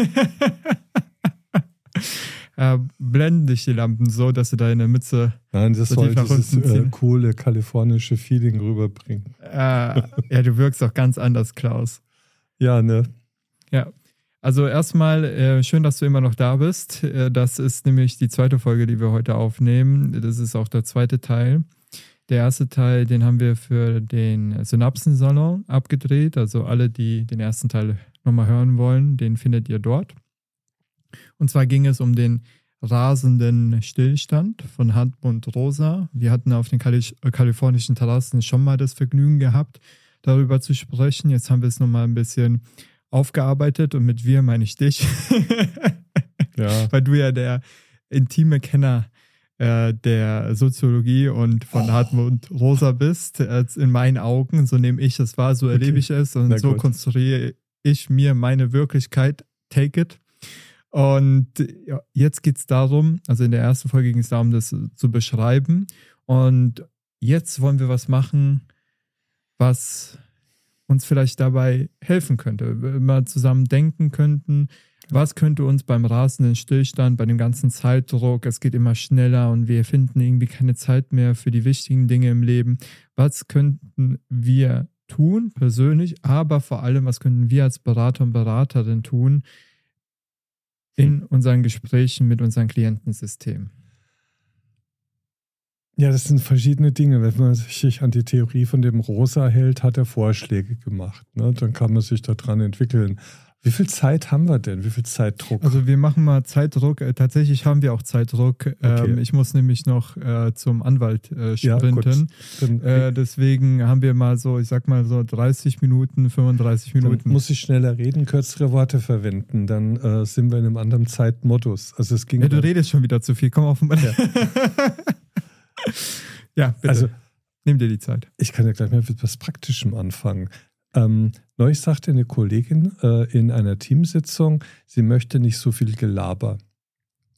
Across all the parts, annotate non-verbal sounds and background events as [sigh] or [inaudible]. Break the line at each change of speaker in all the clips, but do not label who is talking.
[laughs] äh, blenden dich die Lampen so, dass du deine Mütze.
Nein, das
so
soll dieses äh, coole kalifornische Feeling rüberbringen.
Äh, ja, du wirkst auch ganz anders, Klaus.
Ja, ne?
Ja. Also erstmal äh, schön, dass du immer noch da bist. Äh, das ist nämlich die zweite Folge, die wir heute aufnehmen. Das ist auch der zweite Teil. Der erste Teil, den haben wir für den Synapsensalon abgedreht. Also alle, die den ersten Teil nochmal hören wollen, den findet ihr dort. Und zwar ging es um den rasenden Stillstand von Hartmut Rosa. Wir hatten auf den Kali äh, kalifornischen Terrassen schon mal das Vergnügen gehabt, darüber zu sprechen. Jetzt haben wir es nochmal ein bisschen aufgearbeitet und mit wir meine ich dich, [laughs]
Ja.
weil du ja der intime Kenner äh, der Soziologie und von
Oh.
Hartmut Rosa bist, äh, in meinen Augen. So nehme ich es wahr, so erlebe ich es und
Na
so
gut.
konstruiere ich mir meine Wirklichkeit. Take it. Und jetzt geht es darum, also in der ersten Folge ging es darum, das zu beschreiben. Und jetzt wollen wir was machen, was uns vielleicht dabei helfen könnte. Wenn wir zusammen denken könnten, was könnte uns beim rasenden Stillstand, bei dem ganzen Zeitdruck, es geht immer schneller und wir finden irgendwie keine Zeit mehr für die wichtigen Dinge im Leben. Was könnten wir tun, persönlich, aber vor allem, was könnten wir als Berater und Beraterin tun in unseren Gesprächen mit unserem Klientensystem?
Ja, das sind verschiedene Dinge. Wenn man sich an die Theorie von dem Rosa hält, hat er Vorschläge gemacht. Ne? Dann kann man sich daran entwickeln. Wie viel Zeit haben wir denn? Wie viel Zeitdruck?
Also wir machen mal Zeitdruck. Äh, tatsächlich haben wir auch Zeitdruck. Ähm, ich muss nämlich noch äh, zum Anwalt äh,
Ja,
sprinten.
dann,
äh, deswegen haben wir mal so, ich sag mal so 30 Minuten, 35
dann
Minuten.
muss ich schneller reden, kürzere Worte verwenden. Dann sind wir in einem anderen Zeitmodus. Also es ging
ja, du
dann-
redest schon wieder zu viel. Komm auf den
Ja. [laughs]
ja, bitte.
Also
Nimm dir die Zeit.
Ich kann ja gleich mal mit was Praktischem anfangen. Ähm, neulich sagte eine Kollegin äh, in einer Teamsitzung, sie möchte nicht so viel Gelaber.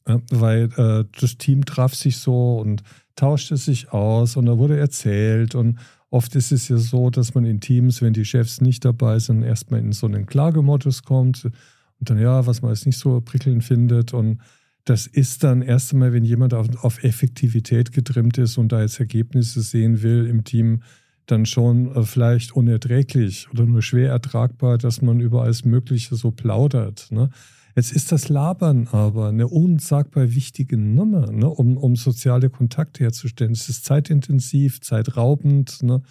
Äh, weil äh, das Team traf sich so und tauschte sich aus und da wurde erzählt. Und oft ist es ja so, dass man in Teams, wenn die Chefs nicht dabei sind, erstmal in so einen Klagemodus kommt und dann, ja, was man jetzt nicht so prickelnd findet. Und das ist dann erst einmal, wenn jemand auf, auf Effektivität getrimmt ist und da jetzt Ergebnisse sehen will im Team, dann schon äh, vielleicht unerträglich oder nur schwer ertragbar, dass man über alles Mögliche so plaudert. Ne? Jetzt ist das Labern aber eine unsagbar wichtige Nummer, ne? um, um soziale Kontakte herzustellen. Es ist zeitintensiv, zeitraubend. Ne?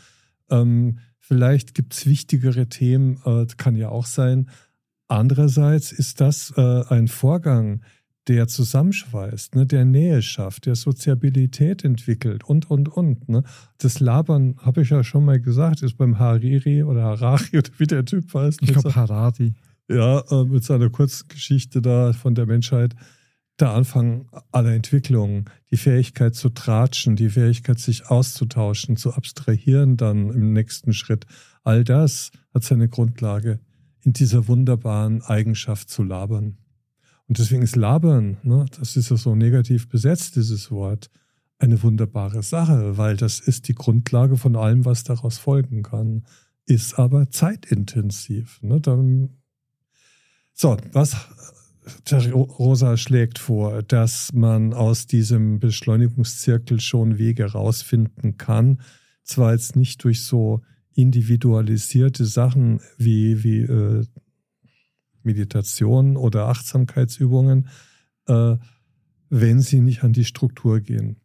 Ähm, vielleicht gibt es wichtigere Themen, äh, kann ja auch sein. Andererseits ist das äh, ein Vorgang, der zusammenschweißt, ne, der Nähe schafft, der Soziabilität entwickelt und, und, und. Ne. Das Labern, habe ich ja schon mal gesagt, ist beim Hariri oder Harari [laughs] oder wie der Typ heißt.
Ich glaube, Harari.
ja, äh, mit seiner Kurzgeschichte da von der Menschheit, der Anfang aller Entwicklungen, die Fähigkeit zu tratschen, die Fähigkeit, sich auszutauschen, zu abstrahieren dann im nächsten Schritt. All das hat seine Grundlage in dieser wunderbaren Eigenschaft zu labern. Und deswegen ist Labern, ne, das ist ja so negativ besetzt, dieses Wort, eine wunderbare Sache, weil das ist die Grundlage von allem, was daraus folgen kann. Ist aber zeitintensiv. Ne? Dann so, was Rosa schlägt vor, dass man aus diesem Beschleunigungszirkel schon Wege rausfinden kann. Zwar jetzt nicht durch so individualisierte Sachen wie, wie äh, Meditation oder Achtsamkeitsübungen, äh, wenn sie nicht an die Struktur gehen.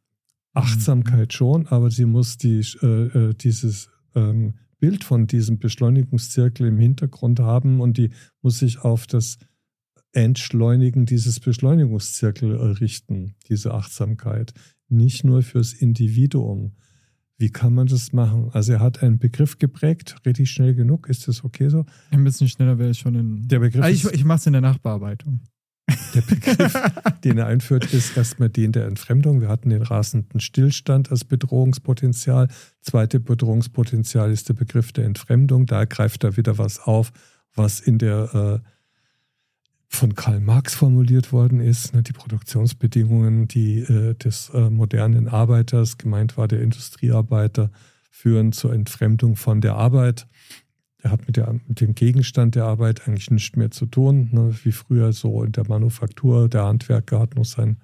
Achtsamkeit schon, aber sie muss die, äh, äh, dieses ähm, Bild von diesem Beschleunigungszirkel im Hintergrund haben und die muss sich auf das Entschleunigen dieses Beschleunigungszirkel äh, richten, diese Achtsamkeit. Nicht nur fürs Individuum. Wie kann man das machen? Also er hat einen Begriff geprägt, richtig schnell genug. Ist das okay so?
Ein bisschen schneller wäre ich schon in.
Der Begriff
Ah, ich ich mache es in der Nachbearbeitung.
Der Begriff, [laughs] den er einführt, ist erstmal den der Entfremdung. Wir hatten den rasenden Stillstand als Bedrohungspotenzial. Zweite Bedrohungspotenzial ist der Begriff der Entfremdung. Da greift er wieder was auf, was in der äh, von Karl Marx formuliert worden ist. Ne, die Produktionsbedingungen, die äh, des äh, modernen Arbeiters, gemeint war der Industriearbeiter, führen zur Entfremdung von der Arbeit. er hat mit, der, mit, dem Gegenstand der Arbeit eigentlich nichts mehr zu tun, ne, wie früher so in der Manufaktur. Der Handwerker hat noch seinen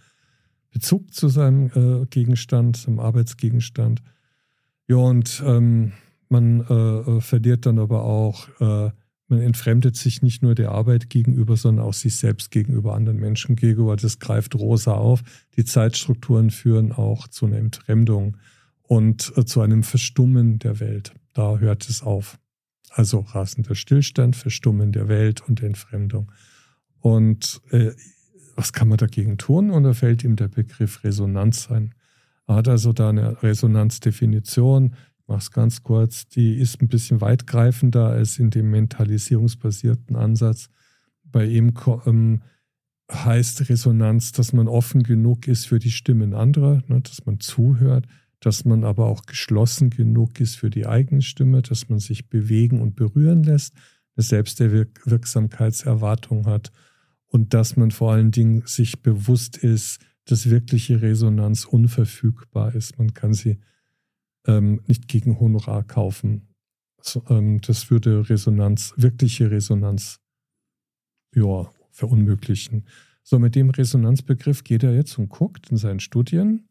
Bezug zu seinem äh, Gegenstand, seinem Arbeitsgegenstand. Ja, und ähm, man äh, äh verliert dann aber auch, äh, man entfremdet sich nicht nur der Arbeit gegenüber, sondern auch sich selbst gegenüber anderen Menschen gegenüber. Das greift Rosa auf. Die Zeitstrukturen führen auch zu einer Entfremdung und äh, zu einem Verstummen der Welt. Da hört es auf. Also rasender Stillstand, Verstummen der Welt und Entfremdung. Und äh, was kann man dagegen tun? Und da fällt ihm der Begriff Resonanz ein. Er hat also da eine Resonanzdefinition, es ganz kurz, die ist ein bisschen weitgreifender als in dem mentalisierungsbasierten Ansatz. Bei ihm ähm, heißt Resonanz, dass man offen genug ist für die Stimmen anderer, ne, dass man zuhört, dass man aber auch geschlossen genug ist für die eigene Stimme, dass man sich bewegen und berühren lässt, eine Selbstwirksamkeitserwartung hat und dass man vor allen Dingen sich bewusst ist, dass wirkliche Resonanz unverfügbar ist. Man kann sie ähm, nicht gegen Honorar kaufen. So, ähm, das würde Resonanz, wirkliche Resonanz, ja, verunmöglichen. So, mit dem Resonanzbegriff geht er jetzt und guckt in seinen Studien,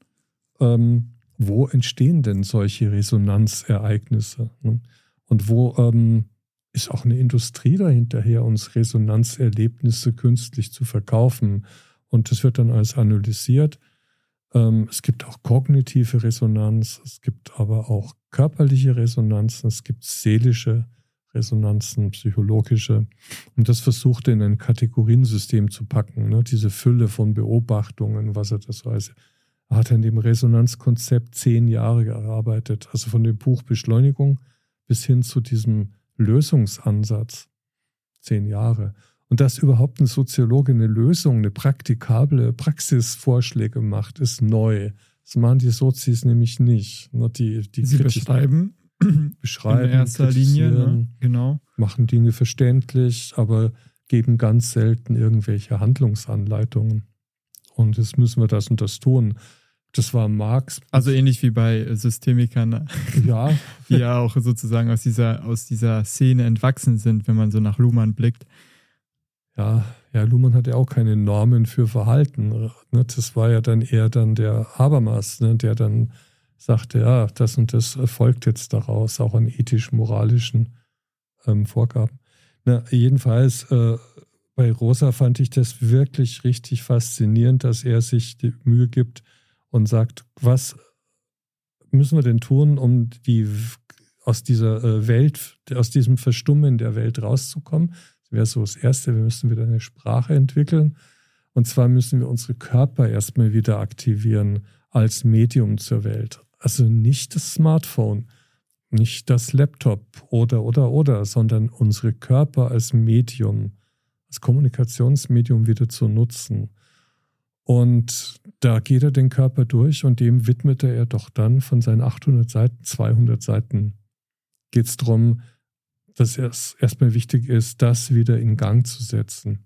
ähm, wo entstehen denn solche Resonanzereignisse? Ne? Und wo ähm, ist auch eine Industrie dahinterher, uns Resonanzerlebnisse künstlich zu verkaufen? Und das wird dann alles analysiert. Ähm, es gibt auch kognitive Resonanz, es gibt aber auch körperliche Resonanzen, es gibt seelische Resonanzen, psychologische. Und das versucht er in ein Kategoriensystem zu packen, ne? diese Fülle von Beobachtungen, was er das so als hat an dem Resonanzkonzept zehn Jahre gearbeitet. Also von dem Buch Beschleunigung bis hin zu diesem Lösungsansatz. Zehn Jahre. Und dass überhaupt ein Soziologe eine Lösung, eine praktikable Praxisvorschläge macht, ist neu. Das machen die Sozis nämlich nicht. Die, die
Sie beschreiben, [clears throat]
beschreiben,
in erster Linie, ne? genau.
machen Dinge verständlich, aber geben ganz selten irgendwelche Handlungsanleitungen. Und jetzt müssen wir das und das tun. Das war Marx.
Also ähnlich wie bei Systemikern, ne?
ja. [laughs]
die ja auch sozusagen aus dieser, aus dieser Szene entwachsen sind, wenn man so nach Luhmann blickt.
Ja, ja, Luhmann hat ja auch keine Normen für Verhalten. Ne? Das war ja dann eher dann der Habermas, ne? der dann sagte, ja, das und das folgt jetzt daraus, auch an ethisch-moralischen ähm, Vorgaben. Na, jedenfalls, äh, bei Rosa fand ich das wirklich richtig faszinierend, dass er sich die Mühe gibt, und sagt, was müssen wir denn tun, um die aus dieser äh, Welt, aus diesem Verstummen der Welt rauszukommen? Wäre so das Erste, wir müssen wieder eine Sprache entwickeln. Und zwar müssen wir unsere Körper erstmal wieder aktivieren als Medium zur Welt. Also nicht das Smartphone, nicht das Laptop oder, oder, oder, sondern unsere Körper als Medium, als Kommunikationsmedium wieder zu nutzen. Und da geht er den Körper durch und dem widmete er doch dann von seinen 800 Seiten, 200 Seiten. Geht es darum, dass es erstmal wichtig ist, das wieder in Gang zu setzen.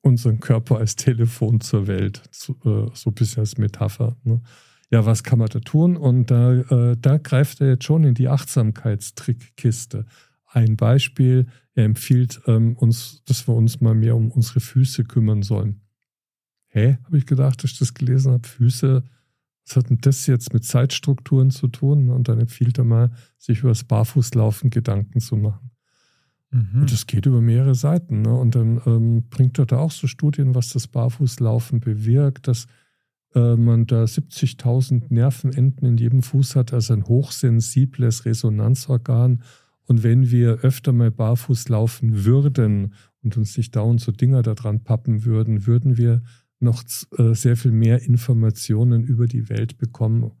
Unseren Körper als Telefon zur Welt, so, äh, so ein bisschen als Metapher. Ne? Ja, was kann man da tun? Und da, äh, da greift er jetzt schon in die Achtsamkeitstrickkiste. Ein Beispiel, er empfiehlt ähm, uns, dass wir uns mal mehr um unsere Füße kümmern sollen hä, habe ich gedacht, dass ich das gelesen habe, Füße, was hat denn das jetzt mit Zeitstrukturen zu tun? Und dann empfiehlt er mal, sich über das Barfußlaufen Gedanken zu machen. Mhm. Und das geht über mehrere Seiten. Ne? Und dann ähm, bringt er da auch so Studien, was das Barfußlaufen bewirkt, dass äh, man da 70.000 Nervenenden in jedem Fuß hat, also ein hochsensibles Resonanzorgan. Und wenn wir öfter mal barfuß laufen würden und uns nicht dauernd so Dinger da dran pappen würden, würden wir noch äh, sehr viel mehr Informationen über die Welt bekommen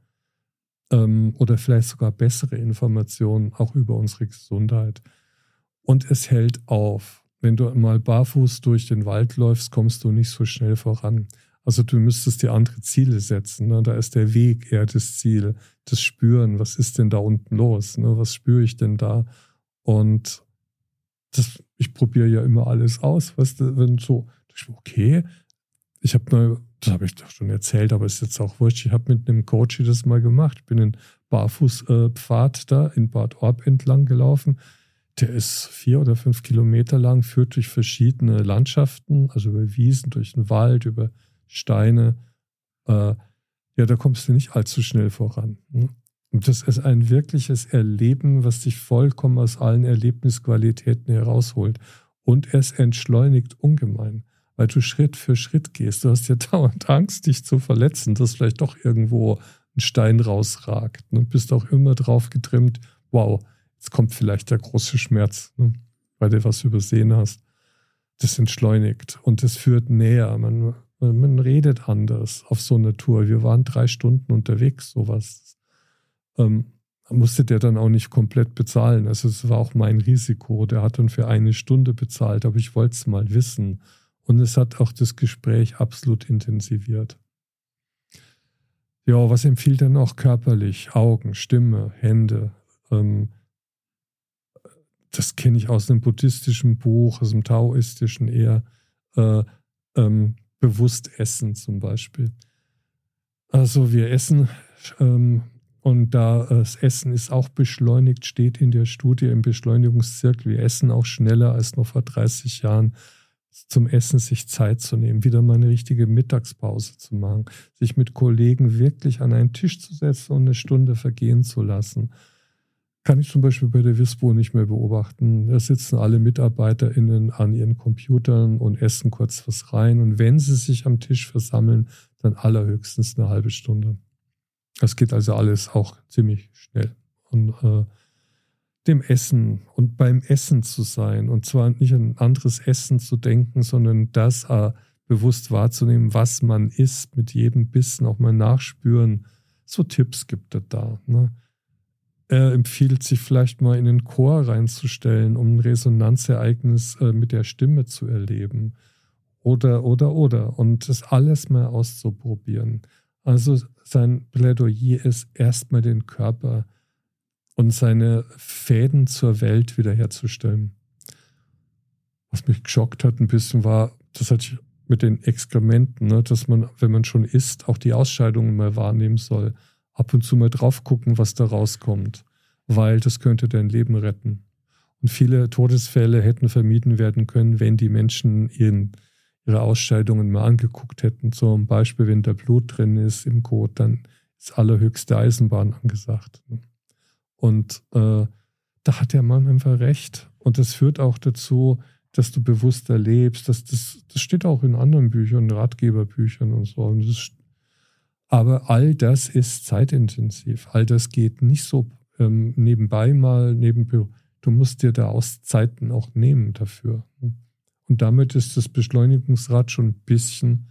ähm, oder vielleicht sogar bessere Informationen auch über unsere Gesundheit. Und es hält auf. Wenn du mal barfuß durch den Wald läufst, kommst du nicht so schnell voran. Also du müsstest dir andere Ziele setzen. Ne? Da ist der Weg eher das Ziel, das Spüren. Was ist denn da unten los? Ne? Was spüre ich denn da? Und das, ich probiere ja immer alles aus. Weißt du, wenn so, okay, ich habe mal, das habe ich doch schon erzählt, aber ist jetzt auch wurscht, ich habe mit einem Coach das mal gemacht. Ich bin den Barfußpfad äh, da in Bad Orb entlang gelaufen. der ist vier oder fünf Kilometer lang, führt durch verschiedene Landschaften, also über Wiesen, durch den Wald, über Steine. Äh, ja, da kommst du nicht allzu schnell voran. Ne? Und das ist ein wirkliches Erleben, was dich vollkommen aus allen Erlebnisqualitäten herausholt. Und es entschleunigt ungemein, weil du Schritt für Schritt gehst. Du hast ja [laughs] dauernd Angst, dich zu verletzen, dass vielleicht doch irgendwo ein Stein rausragt. Ne? bist auch immer drauf getrimmt, wow, jetzt kommt vielleicht der große Schmerz, ne? weil du was übersehen hast. Das entschleunigt und das führt näher. Man, man redet anders auf so einer Tour. Wir waren drei Stunden unterwegs, sowas ähm, musste der dann auch nicht komplett bezahlen. Also es war auch mein Risiko. Der hat dann für eine Stunde bezahlt, aber ich wollte es mal wissen. Und es hat auch das Gespräch absolut intensiviert. Ja, was empfiehlt er noch körperlich? Augen, Stimme, Hände. Ähm, das kenne ich aus einem buddhistischen Buch, aus dem taoistischen eher. Äh, ähm, bewusst essen zum Beispiel. Also wir essen ähm, und da äh, das Essen ist auch beschleunigt, steht in der Studie im Beschleunigungszirkel. Wir essen auch schneller als noch vor 30 Jahren. Zum Essen sich Zeit zu nehmen, wieder mal eine richtige Mittagspause zu machen, sich mit Kollegen wirklich an einen Tisch zu setzen und eine Stunde vergehen zu lassen. Kann ich zum Beispiel bei der WISPO nicht mehr beobachten. Da sitzen alle MitarbeiterInnen an ihren Computern und essen kurz was rein. Und wenn sie sich am Tisch versammeln, dann allerhöchstens eine halbe Stunde. Das geht also alles auch ziemlich schnell. Und äh, dem Essen und beim Essen zu sein und zwar nicht an anderes Essen zu denken, sondern das äh, bewusst wahrzunehmen, was man isst, mit jedem Bissen auch mal nachspüren. So Tipps gibt er da. Ne? Er empfiehlt sich vielleicht mal in den Chor reinzustellen, um ein Resonanzereignis äh, mit der Stimme zu erleben. Oder, oder, oder. Und das alles mal auszuprobieren. Also sein Plädoyer ist, erstmal den Körper und seine Fäden zur Welt wiederherzustellen. Was mich geschockt hat ein bisschen war, das hatte ich mit den Exkrementen, ne, dass man, wenn man schon isst, auch die Ausscheidungen mal wahrnehmen soll. Ab und zu mal drauf gucken, was da rauskommt, weil das könnte dein Leben retten. Und viele Todesfälle hätten vermieden werden können, wenn die Menschen ihren ihre Ausscheidungen mal angeguckt hätten. Zum Beispiel, wenn da Blut drin ist im Kot, dann ist allerhöchste Eisenbahn angesagt. Und äh, da hat der Mann einfach recht. Und das führt auch dazu, dass du bewusster lebst. Das, das, das steht auch in anderen Büchern, Ratgeberbüchern und so. Und das, aber all das ist zeitintensiv. All das geht nicht so ähm, nebenbei mal, neben Du musst dir da Auszeiten auch nehmen dafür. Und damit ist das Beschleunigungsrad schon ein bisschen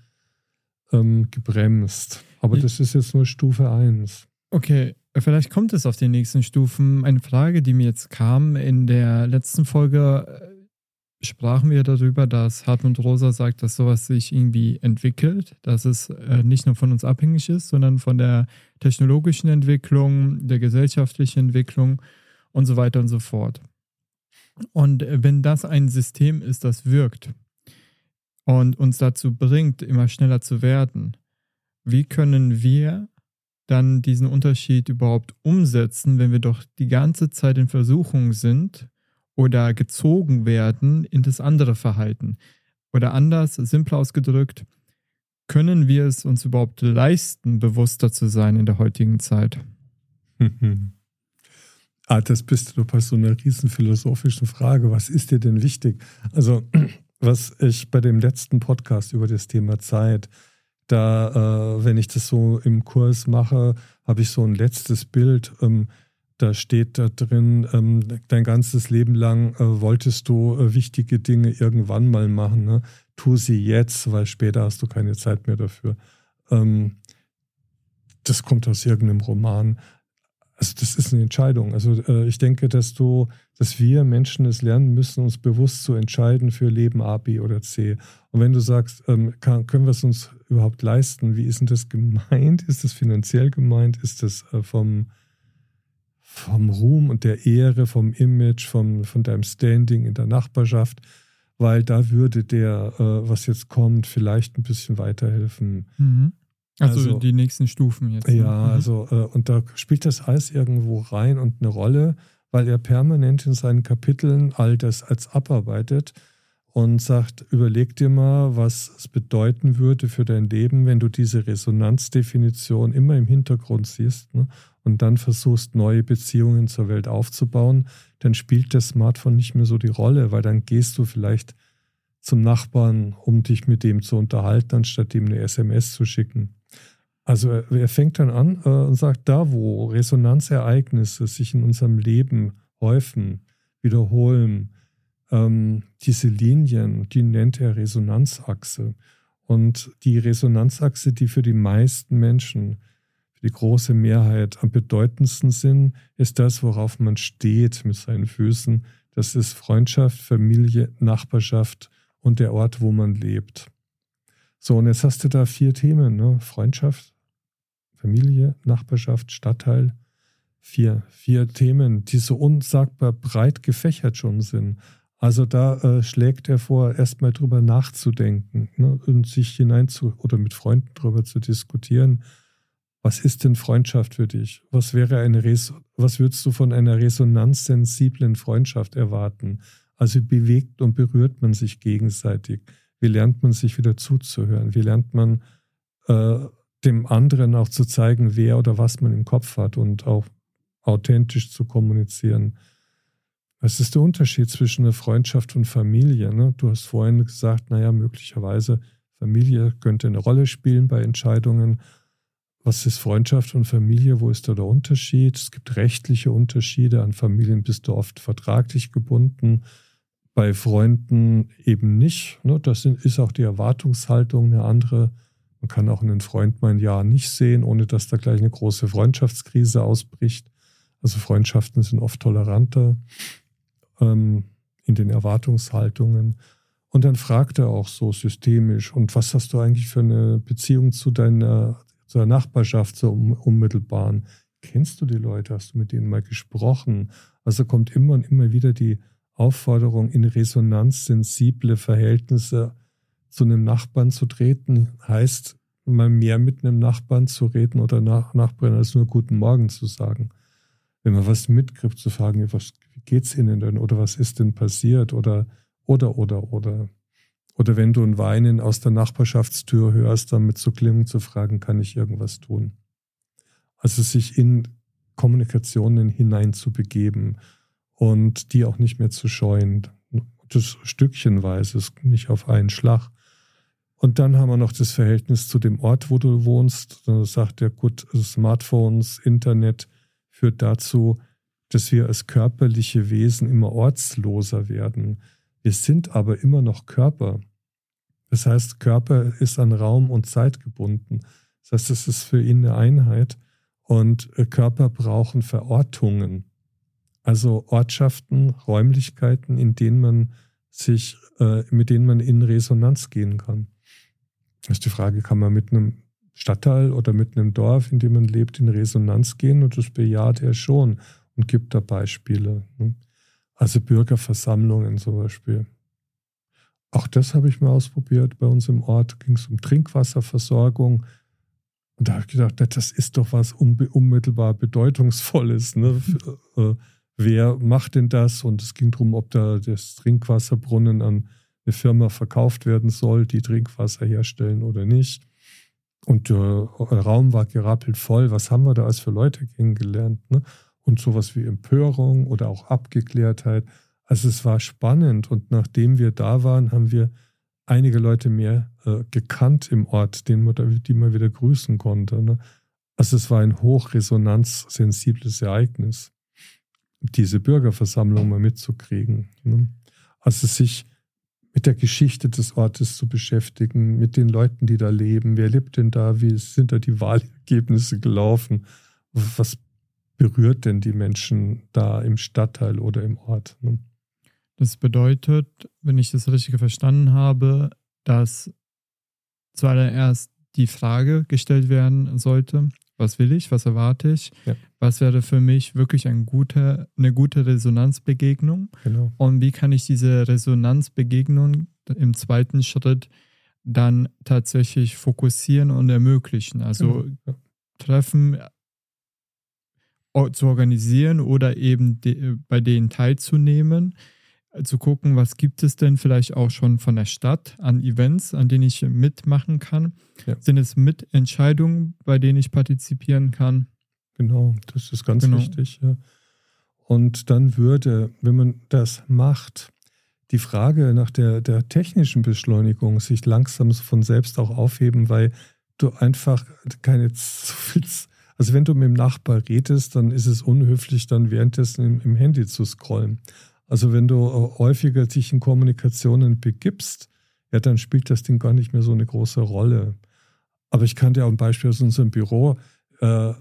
ähm, gebremst. Aber das ist jetzt nur Stufe 1.
Okay, vielleicht kommt es auf die nächsten Stufen. Eine Frage, die mir jetzt kam, in der letzten Folge äh, sprachen wir darüber, dass Hartmut Rosa sagt, dass sowas sich irgendwie entwickelt, dass es äh, nicht nur von uns abhängig ist, sondern von der technologischen Entwicklung, der gesellschaftlichen Entwicklung und so weiter und so fort. Und äh, wenn das ein System ist, das wirkt und uns dazu bringt, immer schneller zu werden, wie können wir dann diesen Unterschied überhaupt umsetzen, wenn wir doch die ganze Zeit in Versuchung sind oder gezogen werden in das andere Verhalten? Oder anders, simpel ausgedrückt, können wir es uns überhaupt leisten, bewusster zu sein in der heutigen Zeit? [laughs]
Ah, das bist du bei so einer riesen philosophischen Frage. Was ist dir denn wichtig? Also, [clears throat] was ich bei dem letzten Podcast über das Thema Zeit, da, äh, wenn ich das so im Kurs mache, habe ich so ein letztes Bild. Ähm, da steht da drin, ähm, dein ganzes Leben lang äh, wolltest du äh, wichtige Dinge irgendwann mal machen. Ne? Tu sie jetzt, weil später hast du keine Zeit mehr dafür. Ähm, das kommt aus irgendeinem Roman. Also das ist eine Entscheidung. Also äh, ich denke, dass du, dass wir Menschen es lernen müssen, uns bewusst zu entscheiden für Leben A, B oder C. Und wenn du sagst, ähm, kann, können wir es uns überhaupt leisten? Wie ist denn das gemeint? Ist das finanziell gemeint? Ist das äh, vom, vom Ruhm und der Ehre, vom Image, vom, von deinem Standing in der Nachbarschaft? Weil da würde der, äh, was jetzt kommt, vielleicht ein bisschen weiterhelfen.
Mhm. Also, also, die nächsten Stufen jetzt.
Ne? Ja, mhm. also äh, und da spielt das alles irgendwo rein und eine Rolle, weil er permanent in seinen Kapiteln all das als abarbeitet und sagt, überleg dir mal, was es bedeuten würde für dein Leben, wenn du diese Resonanzdefinition immer im Hintergrund siehst ne? und dann versuchst, neue Beziehungen zur Welt aufzubauen, dann spielt das Smartphone nicht mehr so die Rolle, weil dann gehst du vielleicht zum Nachbarn, um dich mit dem zu unterhalten, anstatt ihm eine SMS zu schicken. Also er fängt dann an äh, und sagt, da wo Resonanzereignisse sich in unserem Leben häufen, wiederholen, ähm, diese Linien, die nennt er Resonanzachse. Und die Resonanzachse, die für die meisten Menschen, für die große Mehrheit am bedeutendsten sind, ist das, worauf man steht mit seinen Füßen. Das ist Freundschaft, Familie, Nachbarschaft und der Ort, wo man lebt. So, und jetzt hast du da vier Themen, ne? Freundschaft, Familie, Nachbarschaft, Stadtteil. Vier, vier Themen, die so unsagbar breit gefächert schon sind. Also da äh, schlägt er vor, erstmal drüber nachzudenken ne? und sich hinein zu oder mit Freunden drüber zu diskutieren. Was ist denn Freundschaft für dich? Was wäre eine Res was würdest du von einer resonanzsensiblen Freundschaft erwarten? Also bewegt und berührt man sich gegenseitig? Wie lernt man sich wieder zuzuhören? Wie lernt man äh, dem anderen auch zu zeigen, wer oder was man im Kopf hat und auch authentisch zu kommunizieren? Was ist der Unterschied zwischen einer Freundschaft und Familie? Ne? Du hast vorhin gesagt, naja, möglicherweise Familie könnte eine Rolle spielen bei Entscheidungen. Was ist Freundschaft und Familie? Wo ist da der Unterschied? Es gibt rechtliche Unterschiede. An Familien bist du oft vertraglich gebunden bei Freunden eben nicht. Ne? Das ist auch die Erwartungshaltung eine andere. Man kann auch einen Freund mal ein Jahr nicht sehen, ohne dass da gleich eine große Freundschaftskrise ausbricht. Also Freundschaften sind oft toleranter ähm, in den Erwartungshaltungen. Und dann fragt er auch so systemisch, und was hast du eigentlich für eine Beziehung zu deiner, zur Nachbarschaft, zur unmittelbaren? Kennst du die Leute? Hast du mit denen mal gesprochen? Also kommt immer und immer wieder die Aufforderung, in Resonanz sensible Verhältnisse zu einem Nachbarn zu treten, heißt mal mehr mit einem Nachbarn zu reden oder nach Nachbarn als nur Guten Morgen zu sagen. Wenn man was mitkriegt, zu fragen, was geht's Ihnen denn oder was ist denn passiert oder oder oder oder oder wenn du ein Weinen aus der Nachbarschaftstür hörst, dann mit zu klingen zu fragen, kann ich irgendwas tun? Also sich in Kommunikationen hineinzubegeben und die auch nicht mehr zu scheuen. Das stückchenweise, nicht auf einen Schlag. Und dann haben wir noch das Verhältnis zu dem Ort, wo du wohnst. Da sagt er, gut, Smartphones, Internet führt dazu, dass wir als körperliche Wesen immer ortsloser werden. Wir sind aber immer noch Körper. Das heißt, Körper ist an Raum und Zeit gebunden. Das heißt, es ist für ihn eine Einheit und Körper brauchen Verortungen. Also Ortschaften, Räumlichkeiten, in denen man sich, äh, mit denen man in Resonanz gehen kann. Das ist die Frage, kann man mit einem Stadtteil oder mit einem Dorf, in dem man lebt, in Resonanz gehen? Und das bejaht er schon und gibt da Beispiele. Ne? Also Bürgerversammlungen zum Beispiel. Auch das habe ich mal ausprobiert bei uns im Ort. Ging es um Trinkwasserversorgung. Und da habe ich gedacht, das ist doch was unmittelbar Bedeutungsvolles. Ne? Äh, wer macht denn das? Und es ging darum, ob da das Trinkwasserbrunnen an eine Firma verkauft werden soll, die Trinkwasser herstellen oder nicht. Und der Raum war gerappelt voll. Was haben wir da als für Leute kennengelernt? Ne? Und sowas wie Empörung oder auch Abgeklärtheit. Also es war spannend. Und nachdem wir da waren, haben wir einige Leute mehr äh, gekannt im Ort, den man, die man wieder grüßen konnte. Ne? Also es war ein hochresonanzsensibles Ereignis diese Bürgerversammlung mal mitzukriegen. Ne? Also sich mit der Geschichte des Ortes zu beschäftigen, mit den Leuten, die da leben. Wer lebt denn da? Wie sind da die Wahlergebnisse gelaufen? Was berührt denn die Menschen da im Stadtteil oder im Ort? Ne?
Das bedeutet, wenn ich das richtig verstanden habe, dass zuallererst die Frage gestellt werden sollte, was will ich, was erwarte ich, ja. was wäre für mich wirklich ein guter, eine gute Resonanzbegegnung genau. und wie kann ich diese Resonanzbegegnung im zweiten Schritt dann tatsächlich fokussieren und ermöglichen. Also genau. ja. treffen zu organisieren oder eben de, bei denen teilzunehmen, zu gucken, was gibt es denn vielleicht auch schon von der Stadt an Events, an denen ich mitmachen kann. Ja. Sind es Mitentscheidungen, bei denen ich partizipieren kann?
Genau, das ist ganz genau. wichtig. Ja. Und dann würde, wenn man das macht, die Frage nach der, der technischen Beschleunigung sich langsam von selbst auch aufheben, weil du einfach keine zu viel, also wenn du mit dem Nachbar redest, dann ist es unhöflich, dann währenddessen im, im Handy zu scrollen. Also wenn du äh, häufiger dich in Kommunikationen begibst, ja, dann spielt das Ding gar nicht mehr so eine große Rolle. Aber ich kann dir auch ein Beispiel aus unserem Büro, äh,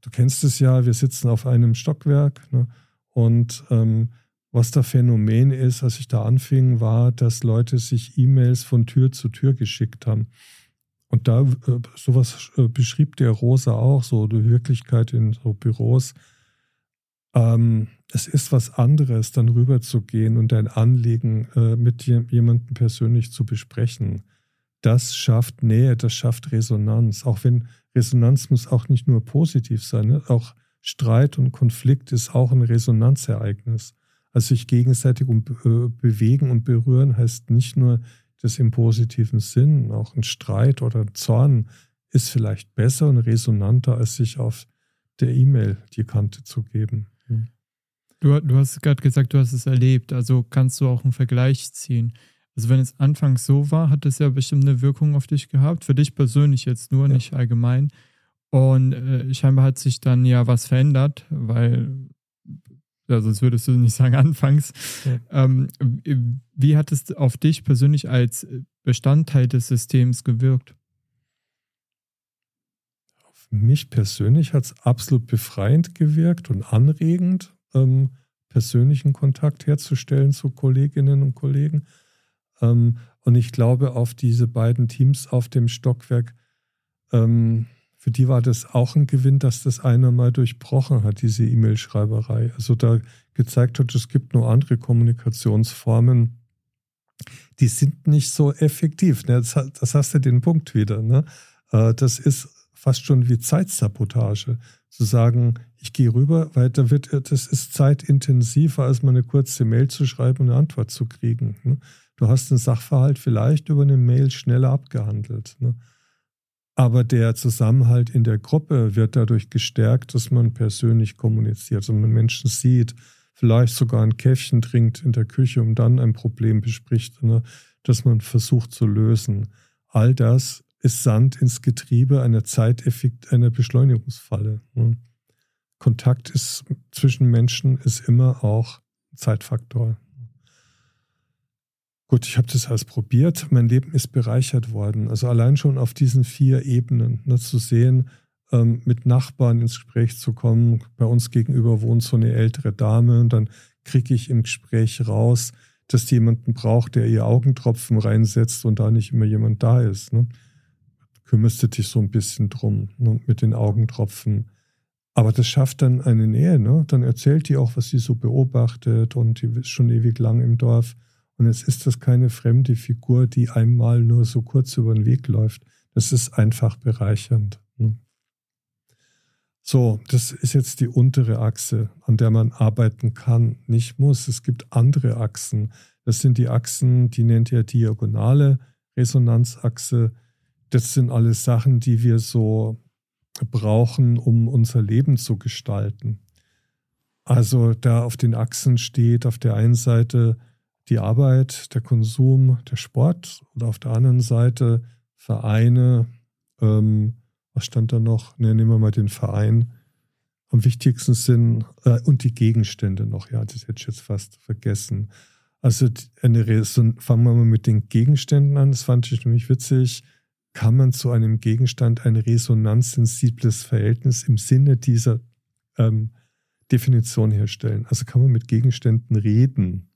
du kennst es ja, wir sitzen auf einem Stockwerk ne, und ähm, was da Phänomen ist, als ich da anfing, war, dass Leute sich E-Mails von Tür zu Tür geschickt haben. Und da, äh, sowas äh, beschrieb der Rosa auch, so die Wirklichkeit in so Büros. Ähm, es ist was anderes, dann rüberzugehen und dein Anliegen äh, mit jemandem persönlich zu besprechen. Das schafft Nähe, das schafft Resonanz. Auch wenn Resonanz muss auch nicht nur positiv sein, ne? auch Streit und Konflikt ist auch ein Resonanzereignis. Also sich gegenseitig um, äh, bewegen und berühren heißt nicht nur, das im positiven Sinn, auch ein Streit oder ein Zorn ist vielleicht besser und resonanter, als sich auf der E-Mail die Kante zu geben. Hm.
Du, du hast gerade gesagt, du hast es erlebt, also kannst du auch einen Vergleich ziehen. Also wenn es anfangs so war, hat es ja bestimmt eine Wirkung auf dich gehabt, für dich persönlich jetzt nur, ja. nicht allgemein. Und äh, scheinbar hat sich dann ja was verändert, weil also das würdest du nicht sagen [laughs] anfangs. Ja. Ähm, wie hat es auf dich persönlich als Bestandteil des Systems gewirkt?
Mich persönlich hat es absolut befreiend gewirkt und anregend, ähm, persönlichen Kontakt herzustellen zu Kolleginnen und Kollegen. Ähm, und ich glaube, auf diese beiden Teams auf dem Stockwerk ähm, für die war das auch ein Gewinn, dass das einer mal durchbrochen hat, diese E-Mail-Schreiberei. Also da gezeigt hat, es gibt nur andere Kommunikationsformen, die sind nicht so effektiv. Ne? Das, das hast du den Punkt wieder. Ne? Äh, das ist fast schon wie Zeitsabotage. Zu sagen, ich gehe rüber, weil da wird, das ist zeitintensiver, als mal eine kurze Mail zu schreiben und eine Antwort zu kriegen. Ne? Du hast einen Sachverhalt vielleicht über eine Mail schneller abgehandelt. Aber der Zusammenhalt in der Gruppe wird dadurch gestärkt, dass man persönlich kommuniziert und man Menschen sieht, vielleicht sogar ein Käffchen trinkt in der Küche und dann ein Problem bespricht, ne, das man versucht zu lösen. All das ist Sand ins Getriebe einer Zeiteffekt, einer Beschleunigungsfalle. Ne. Kontakt ist zwischen Menschen ist immer auch Zeitfaktor. Gut, ich habe das alles probiert. Mein Leben ist bereichert worden. Also allein schon auf diesen vier Ebenen ne, zu sehen, ähm, mit Nachbarn ins Gespräch zu kommen. Bei uns gegenüber wohnt so eine ältere Dame und dann kriege ich im Gespräch raus, dass die jemanden braucht, der ihr Augentropfen reinsetzt und da nicht immer jemand da ist. Ne? Kümmerst du dich so ein bisschen drum ne, mit den Augentropfen. Aber das schafft dann eine Nähe. Ne? Dann erzählt die auch, was sie so beobachtet und die ist schon ewig lang im Dorf. Und jetzt ist das keine fremde Figur, die einmal nur so kurz über den Weg läuft. Das ist einfach bereichernd. Ne? So, das ist jetzt die untere Achse, an der man arbeiten kann, nicht muss. Es gibt andere Achsen. Das sind die Achsen, die nennt ihr diagonale Resonanzachse. Das sind alles Sachen, die wir so brauchen, um unser Leben zu gestalten. Also da auf den Achsen steht auf der einen Seite die Arbeit, der Konsum, der Sport oder auf der anderen Seite Vereine. Ähm, was stand da noch? Ne, nehmen wir mal den Verein. Am wichtigsten sind äh, und die Gegenstände noch. Ja, das hätte ich jetzt fast vergessen. Also eine fangen wir mal mit den Gegenständen an. Das fand ich nämlich witzig. Kann man zu einem Gegenstand ein resonanzsensibles Verhältnis im Sinne dieser ähm, Definition herstellen? Also kann man mit Gegenständen reden?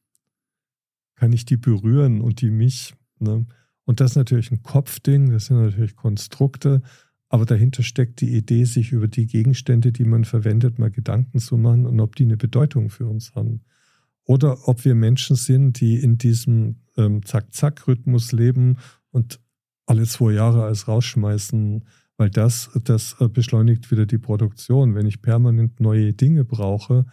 kann ich die berühren und die mich. Ne? Und das ist natürlich ein Kopfding, das sind natürlich Konstrukte, aber dahinter steckt die Idee, sich über die Gegenstände, die man verwendet, mal Gedanken zu machen und ob die eine Bedeutung für uns haben. Oder ob wir Menschen sind, die in diesem ähm, Zack-Zack-Rhythmus leben und alle zwei Jahre alles rausschmeißen, weil das, das äh, beschleunigt wieder die Produktion. Wenn ich permanent neue Dinge brauche,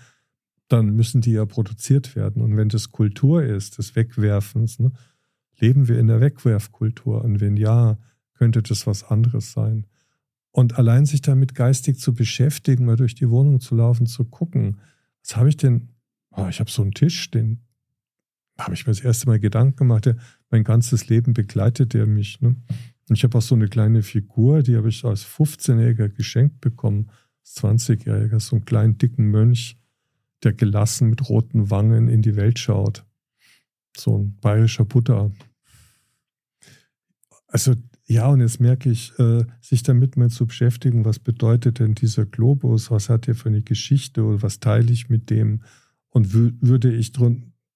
dann müssen die ja produziert werden. Und wenn das Kultur ist, des Wegwerfens, ne, leben wir in der Wegwerfkultur? Und wenn ja, könnte das was anderes sein. Und allein sich damit geistig zu beschäftigen, mal durch die Wohnung zu laufen, zu gucken, was habe ich denn? Oh, ich habe so einen Tisch, den habe ich mir das erste Mal Gedanken gemacht. Der, mein ganzes Leben begleitet er mich. Ne? Und ich habe auch so eine kleine Figur, die habe ich als 15-Jähriger geschenkt bekommen, als 20-Jähriger, so einen kleinen dicken Mönch, der gelassen mit roten Wangen in die Welt schaut. So ein bayerischer Buddha. Also ja, und jetzt merke ich, äh, sich damit mal zu beschäftigen, was bedeutet denn dieser Globus, was hat der für eine Geschichte oder was teile ich mit dem und würde ich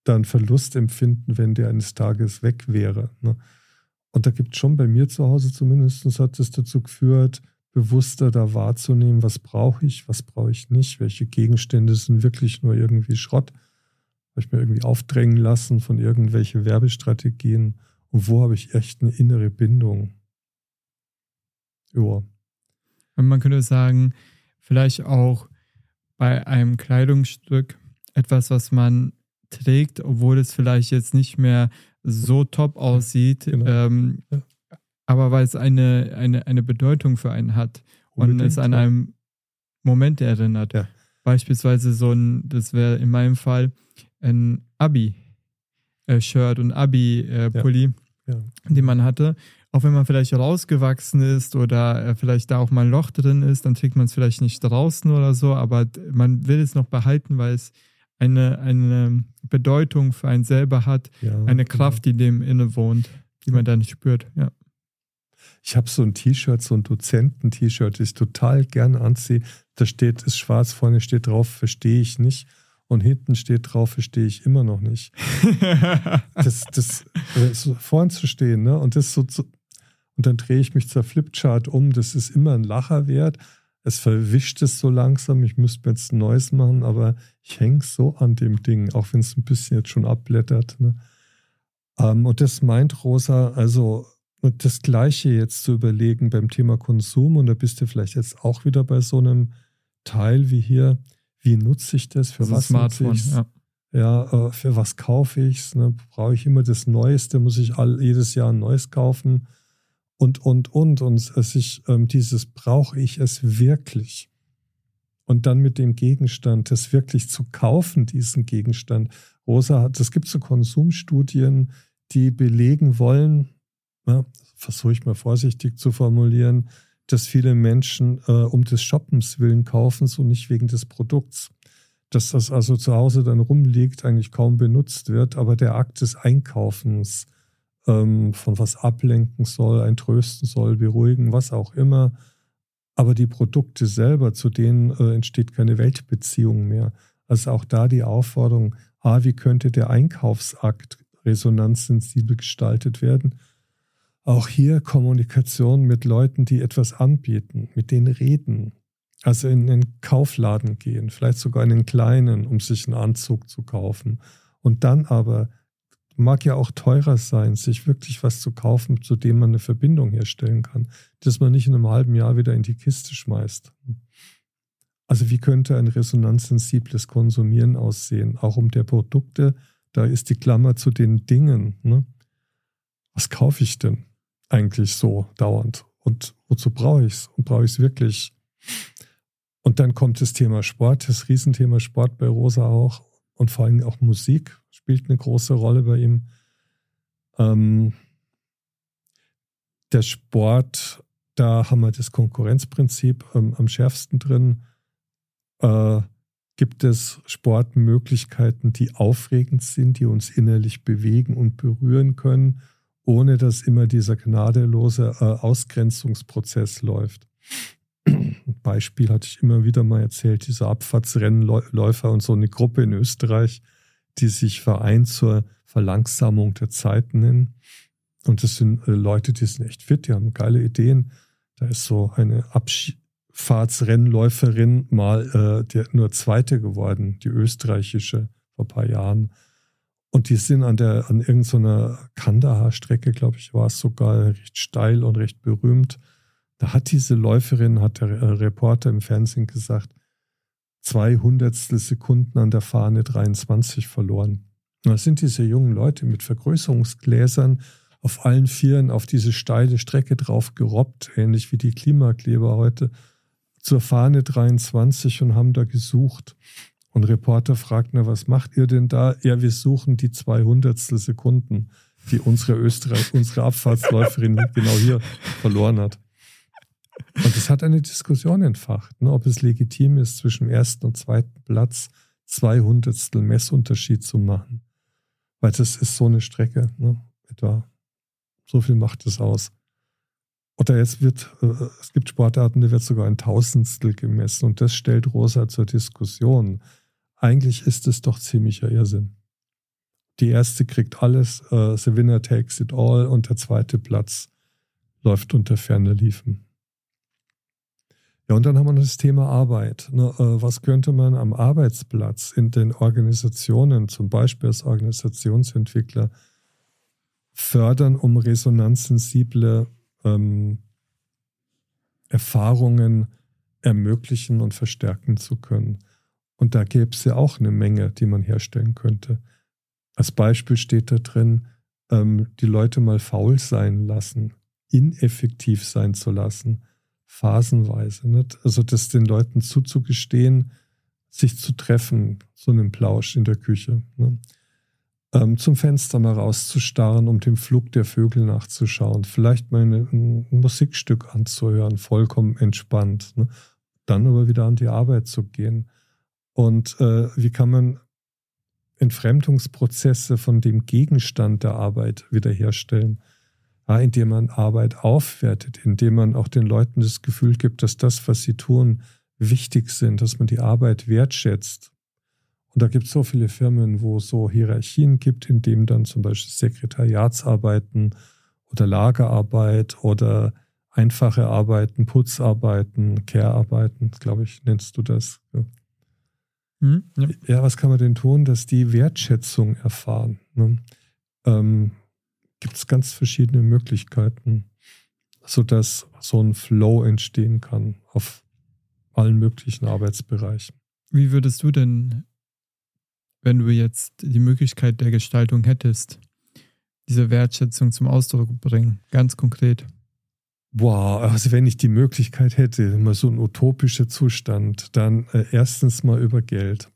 dann Verlust empfinden, wenn der eines Tages weg wäre. Ne? Und da gibt es schon bei mir zu Hause zumindest, hat es dazu geführt, bewusster da wahrzunehmen, was brauche ich, was brauche ich nicht, welche Gegenstände sind wirklich nur irgendwie Schrott, habe ich mir irgendwie aufdrängen lassen von irgendwelchen Werbestrategien und wo habe ich echt eine innere Bindung.
Ja. Und man könnte sagen, vielleicht auch bei einem Kleidungsstück etwas, was man trägt, obwohl es vielleicht jetzt nicht mehr so top aussieht, genau. ähm, ja. aber weil es eine, eine, eine Bedeutung für einen hat Unbedingt, und es an einem Moment erinnert. Ja. Beispielsweise so ein, das wäre in meinem Fall ein Abi-Shirt und Abi-Pulli, ja. den man hatte auch wenn man vielleicht rausgewachsen ist oder äh, vielleicht da auch mal ein Loch drin ist, dann trägt man es vielleicht nicht draußen oder so, aber man will es noch behalten, weil es eine, eine Bedeutung für einen selber hat, ja, eine genau. Kraft, genau. die dem inne wohnt, die man da nicht spürt. Ja.
Ich habe so ein T-Shirt, so ein Dozenten-T-Shirt, das ich total gerne anziehe. Da steht, ist schwarz, vorne steht drauf, verstehe ich nicht. Und hinten steht drauf, verstehe ich immer noch nicht. das, [laughs] das, das äh, vorn zu stehen, ne? Und das so, so und dann drehe ich mich zur Flipchart um. Das ist immer ein Lacher wert. Es verwischt es so langsam. Ich müsste mir jetzt ein neues machen, aber ich hänge so an dem Ding, auch wenn es ein bisschen jetzt schon abblättert. Ne? Ähm, und das meint Rosa, also das Gleiche jetzt zu überlegen beim Thema Konsum. Und da bist du vielleicht jetzt auch wieder bei so einem Teil wie hier. Wie nutze ich das? Für das was Smartphone, nutze ich ja. ja, äh, für was kaufe ich es? Ne? Brauche ich immer das Neueste? Muss ich all, jedes Jahr ein neues kaufen? Und, und, und. Und sich ähm, dieses brauche ich es wirklich. Und dann mit dem Gegenstand, das wirklich zu kaufen, diesen Gegenstand. Rosa hat, es gibt so Konsumstudien, die belegen wollen, ja, versuche ich mal vorsichtig zu formulieren, dass viele Menschen äh, um des Shoppens willen kaufen, so nicht wegen des Produkts. Dass das also zu Hause dann rumliegt, eigentlich kaum benutzt wird, aber der Akt des Einkaufens ähm, von was ablenken soll, ein trösten soll, beruhigen, was auch immer. Aber die Produkte selber, zu denen äh, entsteht keine Weltbeziehung mehr. Also auch da die Aufforderung, ah, wie könnte der Einkaufsakt resonanzsensibel gestaltet werden? Auch hier Kommunikation mit Leuten, die etwas anbieten, mit denen reden. Also in einen Kaufladen gehen, vielleicht sogar in einen kleinen, um sich einen Anzug zu kaufen. Und dann aber mag ja auch teurer sein, sich wirklich was zu kaufen, zu dem man eine Verbindung herstellen kann, dass man nicht in einem halben Jahr wieder in die Kiste schmeißt. Also wie könnte ein resonanzsensibles Konsumieren aussehen? Auch um der Produkte, da ist die Klammer zu den Dingen. Ne? Was kaufe ich denn eigentlich so dauernd? Und wozu brauche ich es? Und brauche ich es wirklich? Und dann kommt das Thema Sport, das Riesenthema Sport bei Rosa auch und vor allem auch Musik spielt eine große Rolle bei ihm. Ähm, der Sport, da haben wir das Konkurrenzprinzip ähm, am schärfsten drin. Äh, gibt es Sportmöglichkeiten, die aufregend sind, die uns innerlich bewegen und berühren können, ohne dass immer dieser gnadenlose äh, Ausgrenzungsprozess läuft. [clears throat] Beispiel hatte ich immer wieder mal erzählt, dieser Abfahrtsrennläufer und so eine Gruppe in Österreich, die sich Verein zur Verlangsamung der Zeit nennen. Und das sind äh, Leute, die sind echt fit, die haben geile Ideen. Da ist so eine Abfahrtsrennläuferin mal äh, nur Zweite geworden, die österreichische vor ein paar Jahren. Und die sind an der an irgendeiner Kandahar-Strecke, glaube ich, war es sogar recht steil und recht berühmt. Da Da hat diese Läuferin, hat der äh, Reporter im Fernsehen gesagt, zwei Hundertstel Sekunden an der Fahne 23 verloren. Und das sind diese jungen Leute mit Vergrößerungsgläsern auf allen Vieren auf diese steile Strecke drauf gerobbt, ähnlich wie die Klimakleber heute, zur Fahne 23 und haben da gesucht. Und Reporter fragt, na, was macht ihr denn da? Ja, wir suchen die 200 Sekunden, die unsere Österreich, unsere Abfahrtsläuferin [laughs] genau hier verloren hat. Und das hat eine Diskussion entfacht, ne, ob es legitim ist, zwischen dem ersten und zweiten Platz 200 Messunterschied zu machen. Weil das ist so eine Strecke, ne, etwa. So viel macht es aus. Oder jetzt wird, äh, es gibt Sportarten, da wird sogar ein Tausendstel gemessen und das stellt Rosa zur Diskussion. Eigentlich ist es doch ziemlicher Irrsinn. Die erste kriegt alles, uh, the winner takes it all und der zweite Platz läuft unter ferne Liefen. Ja, und dann haben wir das Thema Arbeit. Ne, uh, was könnte man am Arbeitsplatz in den Organisationen, zum Beispiel als Organisationsentwickler, fördern, um resonanzsensible ähm, Erfahrungen ermöglichen und verstärken zu können? Und da gäbe es ja auch eine Menge, die man herstellen könnte. Als Beispiel steht da drin, ähm, die Leute mal faul sein lassen, ineffektiv sein zu lassen, phasenweise. Nicht? Also das den Leuten zuzugestehen, sich zu treffen, so einen Plausch in der Küche. Ne? Ähm, zum Fenster mal rauszustarren, um dem Flug der Vögel nachzuschauen, vielleicht mal eine, ein Musikstück anzuhören, vollkommen entspannt. Ne? Dann aber wieder an die Arbeit zu gehen. Und äh, wie kann man Entfremdungsprozesse von dem Gegenstand der Arbeit wiederherstellen? Indem man Arbeit aufwertet, indem man auch den Leuten das Gefühl gibt, dass das, was sie tun, wichtig sind, dass man die Arbeit wertschätzt. Und da gibt es so viele Firmen, wo es so Hierarchien gibt, in denen dann zum Beispiel Sekretariatsarbeiten oder Lagerarbeit oder einfache Arbeiten, Putzarbeiten, Care-Arbeiten, glaube ich, nennst du das. Ja. Hm, ja. ja. was kann man denn tun, dass die Wertschätzung erfahren? Ne? Ähm, Gibt es ganz verschiedene Möglichkeiten, sodass so ein Flow entstehen kann auf allen möglichen Arbeitsbereichen.
Wie würdest du denn, wenn du jetzt die Möglichkeit der Gestaltung hättest, diese Wertschätzung zum Ausdruck bringen, ganz konkret?
Boah, also wenn ich die Möglichkeit hätte, mal so ein utopischer Zustand, dann äh, erstens mal über Geld.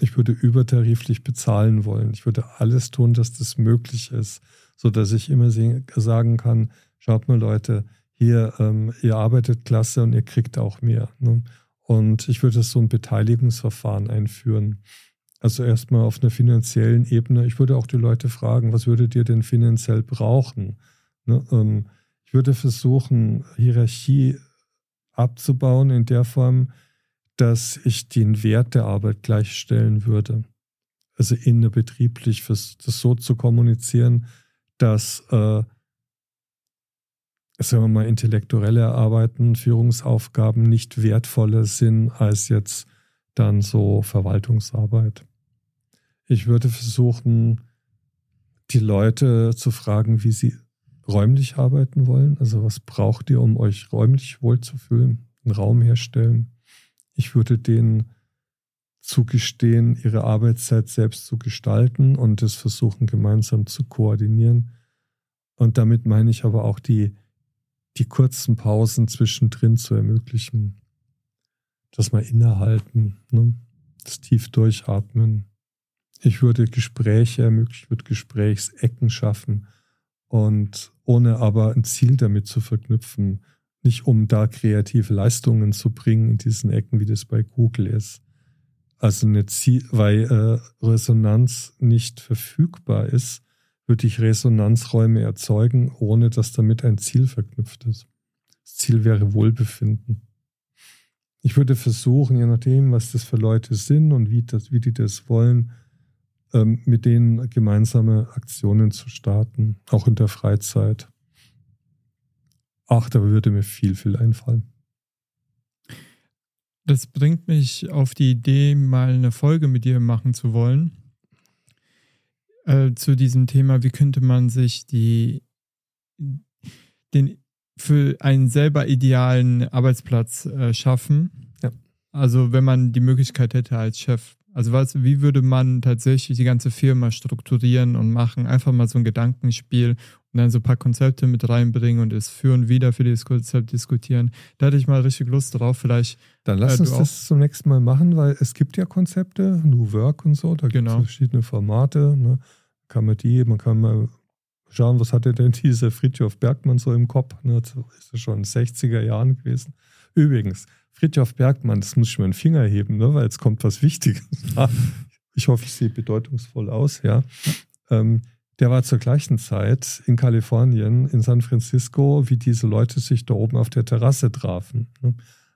Ich würde übertariflich bezahlen wollen. Ich würde alles tun, dass das möglich ist, so dass ich immer sagen kann, schaut mal Leute, hier, ähm, ihr arbeitet klasse und ihr kriegt auch mehr. Ne? Und ich würde so ein Beteiligungsverfahren einführen. Also erstmal auf einer finanziellen Ebene. Ich würde auch die Leute fragen, was würdet ihr denn finanziell brauchen? Ne? Ähm, ich würde versuchen, Hierarchie abzubauen in der Form, dass ich den Wert der Arbeit gleichstellen würde. Also innerbetrieblich das so zu kommunizieren, dass, äh, sagen wir mal, intellektuelle Arbeiten, Führungsaufgaben nicht wertvoller sind als jetzt dann so Verwaltungsarbeit. Ich würde versuchen, die Leute zu fragen, wie sie räumlich arbeiten wollen. Also was braucht ihr, um euch räumlich wohlzufühlen? Einen Raum herstellen. Ich würde denen zugestehen, ihre Arbeitszeit selbst zu gestalten und es versuchen gemeinsam zu koordinieren. Und damit meine ich aber auch die, die kurzen Pausen zwischendrin zu ermöglichen. Das mal innehalten, ne? das tief durchatmen. Ich würde Gespräche ermöglichen, ich würde Gesprächsecken schaffen und ohne aber ein Ziel damit zu verknüpfen. Nicht um da kreative Leistungen zu bringen in diesen Ecken, wie das bei Google ist. Also eine Ziel, weil äh, Resonanz nicht verfügbar ist, würde ich Resonanzräume erzeugen, ohne dass damit ein Ziel verknüpft ist. Das Ziel wäre Wohlbefinden. Ich würde versuchen, je nachdem, was das für Leute sind und wie, das, wie die das wollen, ähm, mit denen gemeinsame Aktionen zu starten, auch in der Freizeit. Ach, da würde mir viel, viel einfallen.
Das bringt mich auf die Idee, mal eine Folge mit dir machen zu wollen. Äh, zu diesem Thema, wie könnte man sich die, den für einen selber idealen Arbeitsplatz äh, schaffen.
Ja.
Also wenn man die Möglichkeit hätte als Chef. Also was, wie würde man tatsächlich die ganze Firma strukturieren und machen? Einfach mal so ein Gedankenspiel und dann so ein paar Konzepte mit reinbringen und es führen wieder für dieses Konzept diskutieren. Da hatte ich mal richtig Lust drauf. Vielleicht.
Dann lass
äh,
uns das zum nächsten Mal machen, weil es gibt ja Konzepte, New Work und so, da gibt es
Genau.
verschiedene Formate. Ne? Kann man die, man kann mal schauen, was hatte denn [laughs] dieser Fritjof Bergmann so im Kopf? Ne? Das ist ja schon in den 60er Jahren gewesen. Übrigens, Fritjof Bergmann, das muss ich mir einen Finger heben, ne? weil jetzt kommt was Wichtiges. [laughs] ich hoffe, ich sehe bedeutungsvoll aus, ja. Ähm, der war zur gleichen Zeit in Kalifornien, in San Francisco, wie diese Leute sich da oben auf der Terrasse trafen. Ne?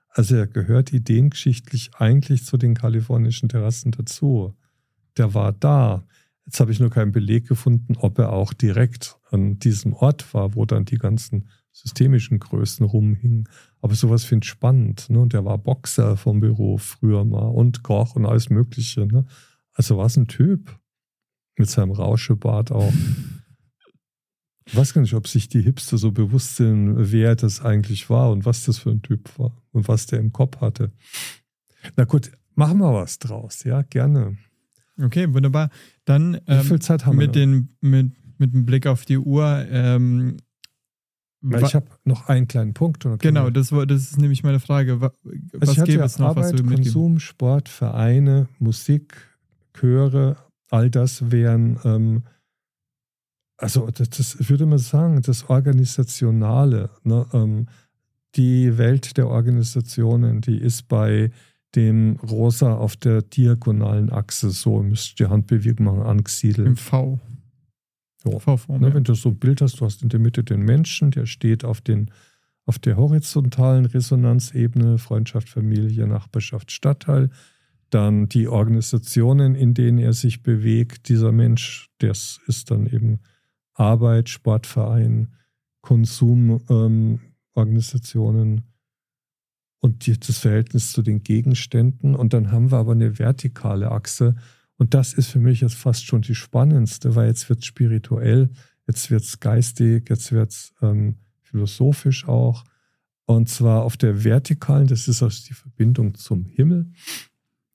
Also er gehört ideengeschichtlich eigentlich zu den kalifornischen Terrassen dazu. Der war da. Jetzt habe ich nur keinen Beleg gefunden, ob er auch direkt an diesem Ort war, wo dann die ganzen systemischen Größen rumhingen. Aber sowas finde ich spannend. Ne? Und der war Boxer vom Beruf früher mal und Koch und alles Mögliche. Ne? Also was ein Typ. Mit seinem Rauschebart auch. Ich weiß gar nicht, ob sich die Hipster so bewusst sind, wer das eigentlich war und was das für ein Typ war und was der im Kopf hatte. Na gut, machen wir was draus, ja, gerne.
Okay, wunderbar. Dann
Wie
ähm,
viel Zeit haben
mit,
wir? noch?
den, mit, mit dem Blick auf die Uhr. Ähm,
ich habe noch einen kleinen Punkt.
genau, das, war, das ist nämlich meine Frage.
Also
Was
hatte
gäbe es noch, was
Arbeit,
du mitgeben?
Konsum, Sport, Vereine, Musik, Chöre, all das wären, ähm, also das, das würde man sagen, das Organisationale. Ne? Ähm, die Welt der Organisationen, die ist bei dem Rosa auf der diagonalen Achse, so müsst ihr die Handbewegung machen,
Im
angesiedelt.
V.
Ja.
V-Form.
Ne,
ja.
wenn du so ein Bild hast, du hast in der Mitte den Menschen, der steht auf, den, auf der horizontalen Resonanzebene, Freundschaft, Familie, Nachbarschaft, Stadtteil. Dann die Organisationen, in denen er sich bewegt. Dieser Mensch, das ist dann eben Arbeit, Sportverein, Konsumorganisationen ähm, und die, das Verhältnis zu den Gegenständen. Und dann haben wir aber eine vertikale Achse, und das ist für mich jetzt fast schon die spannendste, weil jetzt wird es spirituell, jetzt wird es geistig, jetzt wird es ähm, philosophisch auch. Und zwar auf der vertikalen, das ist also die Verbindung zum Himmel,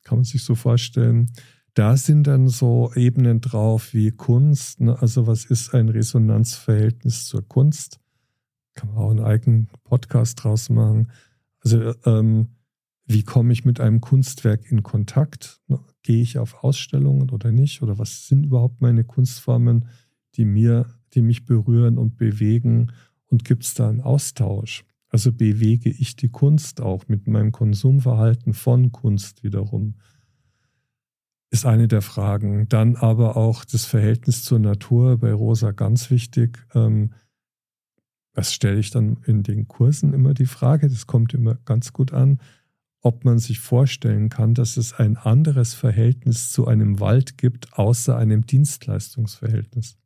kann man sich so vorstellen. Da sind dann so Ebenen drauf wie Kunst. Ne? Also was ist ein Resonanzverhältnis zur Kunst? Kann man auch einen eigenen Podcast draus machen. Also ähm, wie komme ich mit einem Kunstwerk in Kontakt? Gehe ich auf Ausstellungen oder nicht? Oder was sind überhaupt meine Kunstformen, die mir, die mich berühren und bewegen? Und gibt es da einen Austausch? Also bewege ich die Kunst auch mit meinem Konsumverhalten von Kunst wiederum? Ist eine der Fragen. Dann aber auch das Verhältnis zur Natur bei Rosa ganz wichtig. Ähm, das stelle ich dann in den Kursen immer die Frage, das kommt immer ganz gut an ob man sich vorstellen kann, dass es ein anderes Verhältnis zu einem Wald gibt, außer einem Dienstleistungsverhältnis.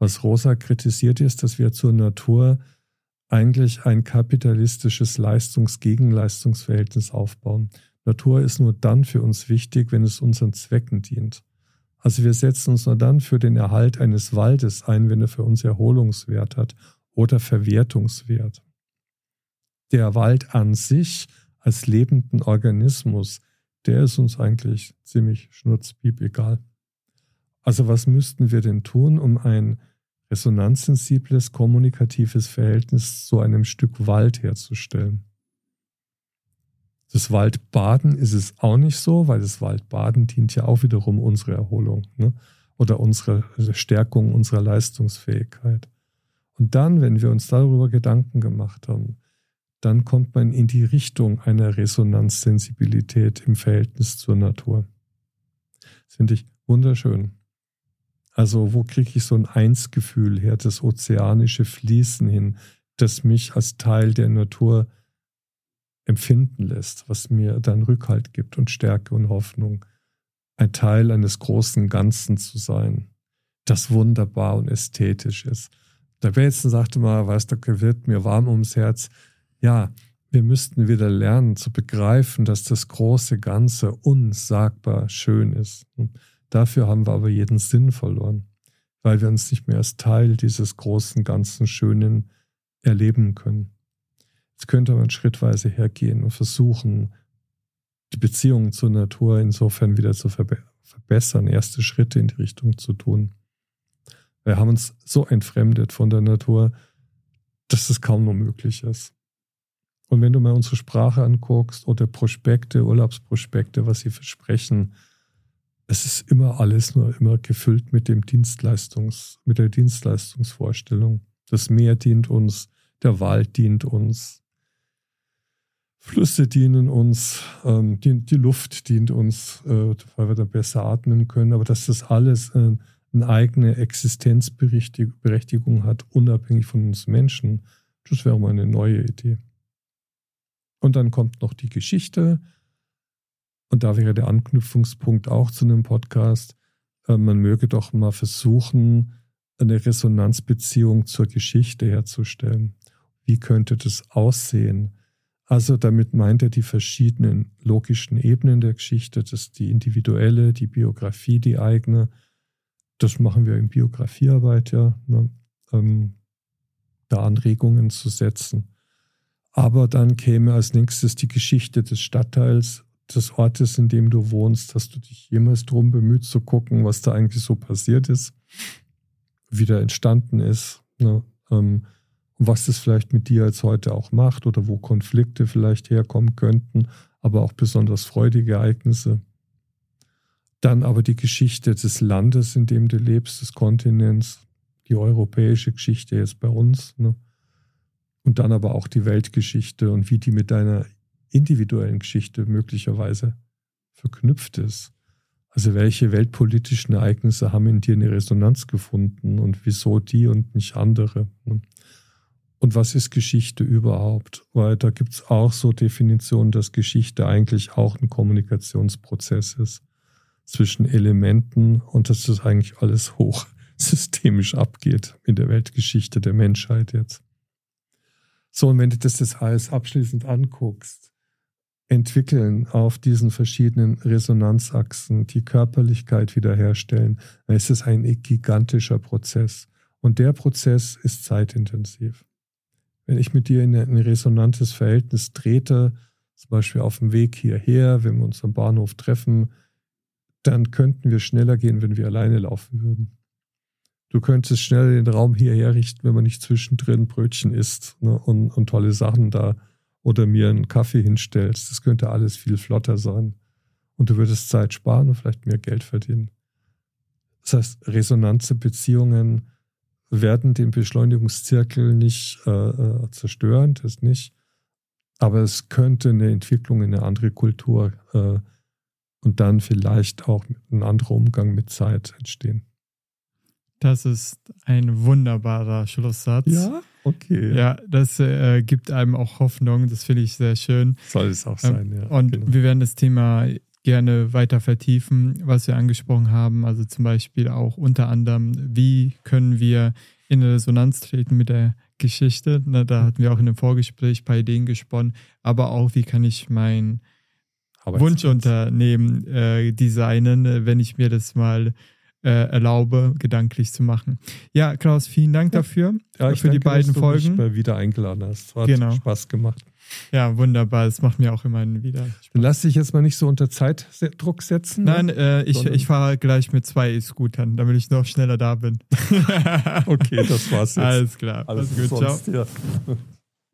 Was Rosa kritisiert ist, dass wir zur Natur eigentlich ein kapitalistisches Leistungs-Gegenleistungsverhältnis aufbauen. Natur ist nur dann für uns wichtig, wenn es unseren Zwecken dient. Also wir setzen uns nur dann für den Erhalt eines Waldes ein, wenn er für uns Erholungswert hat oder Verwertungswert. Der Wald an sich als lebenden Organismus, der ist uns eigentlich ziemlich schnurzpiep egal. Also was müssten wir denn tun, um ein resonanzsensibles, kommunikatives Verhältnis zu einem Stück Wald herzustellen? Das Waldbaden ist es auch nicht so, weil das Waldbaden dient ja auch wiederum unserer Erholung ne? oder unserer Stärkung unserer Leistungsfähigkeit. Und dann, wenn wir uns darüber Gedanken gemacht haben, dann kommt man in die Richtung einer Resonanzsensibilität im Verhältnis zur Natur. Das finde ich wunderschön. Also wo kriege ich so ein Einsgefühl her, das ozeanische Fließen hin, das mich als Teil der Natur empfinden lässt, was mir dann Rückhalt gibt und Stärke und Hoffnung, ein Teil eines großen Ganzen zu sein, das wunderbar und ästhetisch ist. Der Bateson sagte mal, weißt du, wird mir warm ums Herz, ja, wir müssten wieder lernen zu begreifen, dass das große Ganze unsagbar schön ist. Dafür haben wir aber jeden Sinn verloren, weil wir uns nicht mehr als Teil dieses großen, ganzen, schönen erleben können. Jetzt könnte man schrittweise hergehen und versuchen, die Beziehungen zur Natur insofern wieder zu verbe verbessern, erste Schritte in die Richtung zu tun. Wir haben uns so entfremdet von der Natur, dass es kaum noch möglich ist. Und wenn du mal unsere Sprache anguckst oder Prospekte, Urlaubsprospekte, was sie versprechen, es ist immer alles nur immer gefüllt mit dem Dienstleistungs, mit der Dienstleistungsvorstellung. Das Meer dient uns, der Wald dient uns, Flüsse dienen uns, ähm, die, die, Luft dient uns, äh, weil wir dann besser atmen können. Aber dass das alles äh, eine eigene Existenzberechtigung hat, unabhängig von uns Menschen, das wäre mal eine neue Idee. Und dann kommt noch die Geschichte. Und da wäre der Anknüpfungspunkt auch zu einem Podcast. Äh, man möge doch mal versuchen, eine Resonanzbeziehung zur Geschichte herzustellen. Wie könnte das aussehen? Also damit meint er die verschiedenen logischen Ebenen der Geschichte, das die individuelle, die Biografie, die eigene. Das machen wir in Biografiearbeit ja, ne? ähm, da Anregungen zu setzen. Aber dann käme als nächstes die Geschichte des Stadtteils, des Ortes, in dem du wohnst. Hast du dich jemals darum bemüht zu gucken, was da eigentlich so passiert ist? wieder entstanden ist ne? ähm, was das vielleicht mit dir als heute auch macht oder wo Konflikte vielleicht herkommen könnten, aber auch besonders freudige Ereignisse. Dann aber die Geschichte des Landes, in dem du lebst, des Kontinents, die europäische Geschichte jetzt bei uns. Ne? Und dann aber auch die Weltgeschichte und wie die mit deiner individuellen Geschichte möglicherweise verknüpft ist. Also welche weltpolitischen Ereignisse haben in dir eine Resonanz gefunden und wieso die und nicht andere? Und was ist Geschichte überhaupt? Weil da gibt es auch so Definitionen, dass Geschichte eigentlich auch ein Kommunikationsprozess ist zwischen Elementen und dass das eigentlich alles hochsystemisch [laughs] abgeht in der Weltgeschichte der Menschheit jetzt. So, und wenn du das alles abschließend anguckst, entwickeln auf diesen verschiedenen Resonanzachsen, die Körperlichkeit wiederherstellen, dann ist es ein gigantischer Prozess. Und der Prozess ist zeitintensiv. Wenn ich mit dir in ein resonantes Verhältnis trete, zum Beispiel auf dem Weg hierher, wenn wir uns am Bahnhof treffen, dann könnten wir schneller gehen, wenn wir alleine laufen würden. Du könntest schneller den Raum hierher richten, wenn man nicht zwischendrin Brötchen isst ne, und, und tolle Sachen da oder mir einen Kaffee hinstellst. Das könnte alles viel flotter sein. Und du würdest Zeit sparen und vielleicht mehr Geld verdienen. Das heißt, resonanze Beziehungen werden den Beschleunigungszirkel nicht äh, äh, zerstören, das nicht. Aber es könnte eine Entwicklung in eine andere Kultur äh, und dann vielleicht auch ein anderer Umgang mit Zeit entstehen.
Das ist ein wunderbarer Schlusssatz.
Ja, okay.
Ja, das äh, gibt einem auch Hoffnung. Das finde ich sehr schön.
Soll es auch sein, ähm, ja.
Und genau. wir werden das Thema gerne weiter vertiefen, was wir angesprochen haben. Also zum Beispiel auch unter anderem, wie können wir in Resonanz treten mit der Geschichte. Na, da hatten wir auch in einem Vorgespräch ein paar Ideen gesponnen. Aber auch, wie kann ich mein Wunschunternehmen äh, designen, wenn ich mir das mal äh, erlaube, gedanklich zu machen. Ja, Klaus, vielen Dank ja. dafür,
ja,
für die beiden
dass du
Folgen.
Mich wieder eingeladen hast. Hat genau. Spaß gemacht.
Ja, wunderbar. Das macht mir auch immer wieder
Spaß. Dann lass dich jetzt mal nicht so unter Zeitdruck setzen.
Ne? Nein, äh, ich, ich fahre gleich mit zwei E-Scootern, damit ich noch schneller da bin. [laughs]
okay, das war's jetzt.
Alles klar.
Alles, Alles gut. Ciao. Ja.